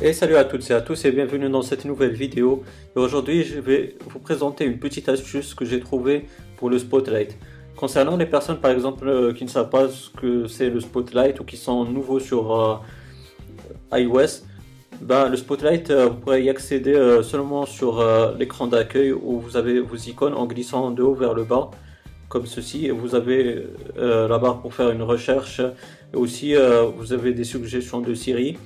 Et salut à toutes et à tous et bienvenue dans cette nouvelle vidéo. Et aujourd'hui je vais vous présenter une petite astuce que j'ai trouvée pour le Spotlight. Concernant les personnes par exemple euh, qui ne savent pas ce que c'est le Spotlight ou qui sont nouveaux sur euh, iOS, ben, le Spotlight euh, vous pourrez y accéder seulement sur l'écran d'accueil où vous avez vos icônes en glissant de haut vers le bas comme ceci. Vous avez la barre pour faire une recherche et aussi vous avez des suggestions de Siri.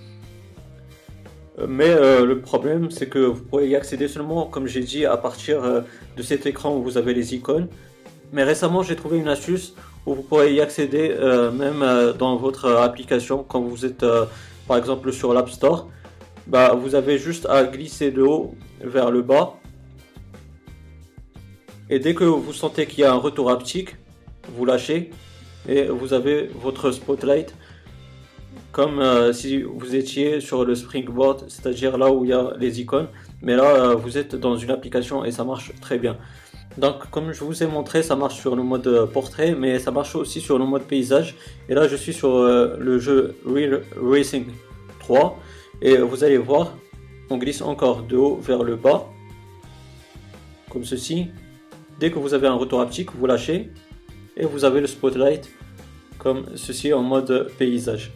Mais euh, le problème, c'est que vous pourrez y accéder seulement, comme j'ai dit, à partir euh, de cet écran où vous avez les icônes. Mais récemment, j'ai trouvé une astuce où vous pourrez y accéder euh, même dans votre application quand vous êtes, par exemple, sur l'App Store. Bah, vous avez juste à glisser de haut vers le bas. Et dès que vous sentez qu'il y a un retour haptique, vous lâchez et vous avez votre spotlight comme euh, si vous étiez sur le Springboard, c'est-à-dire là où il y a les icônes, mais là euh, vous êtes dans une application et ça marche très bien. Donc comme je vous ai montré, ça marche sur le mode euh, portrait, mais ça marche aussi sur le mode paysage. Et là je suis sur le jeu Real Racing 3 et vous allez voir, on glisse encore de haut vers le bas, comme ceci. Dès que vous avez un retour haptique, vous lâchez et vous avez le spotlight comme ceci en mode paysage.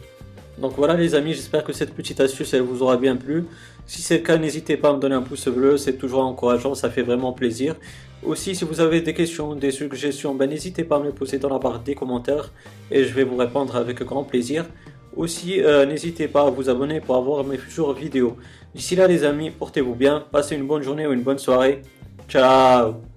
Donc voilà les amis, j'espère que cette petite astuce elle vous aura bien plu. Si c'est le cas, n'hésitez pas à me donner un pouce bleu, c'est toujours encourageant, ça fait vraiment plaisir. Aussi, si vous avez des questions, des suggestions, ben, n'hésitez pas à me les poser dans la barre des commentaires et je vais vous répondre avec grand plaisir. Aussi, euh, n'hésitez pas à vous abonner pour avoir mes futures vidéos. D'ici là les amis, portez-vous bien, passez une bonne journée ou une bonne soirée. Ciao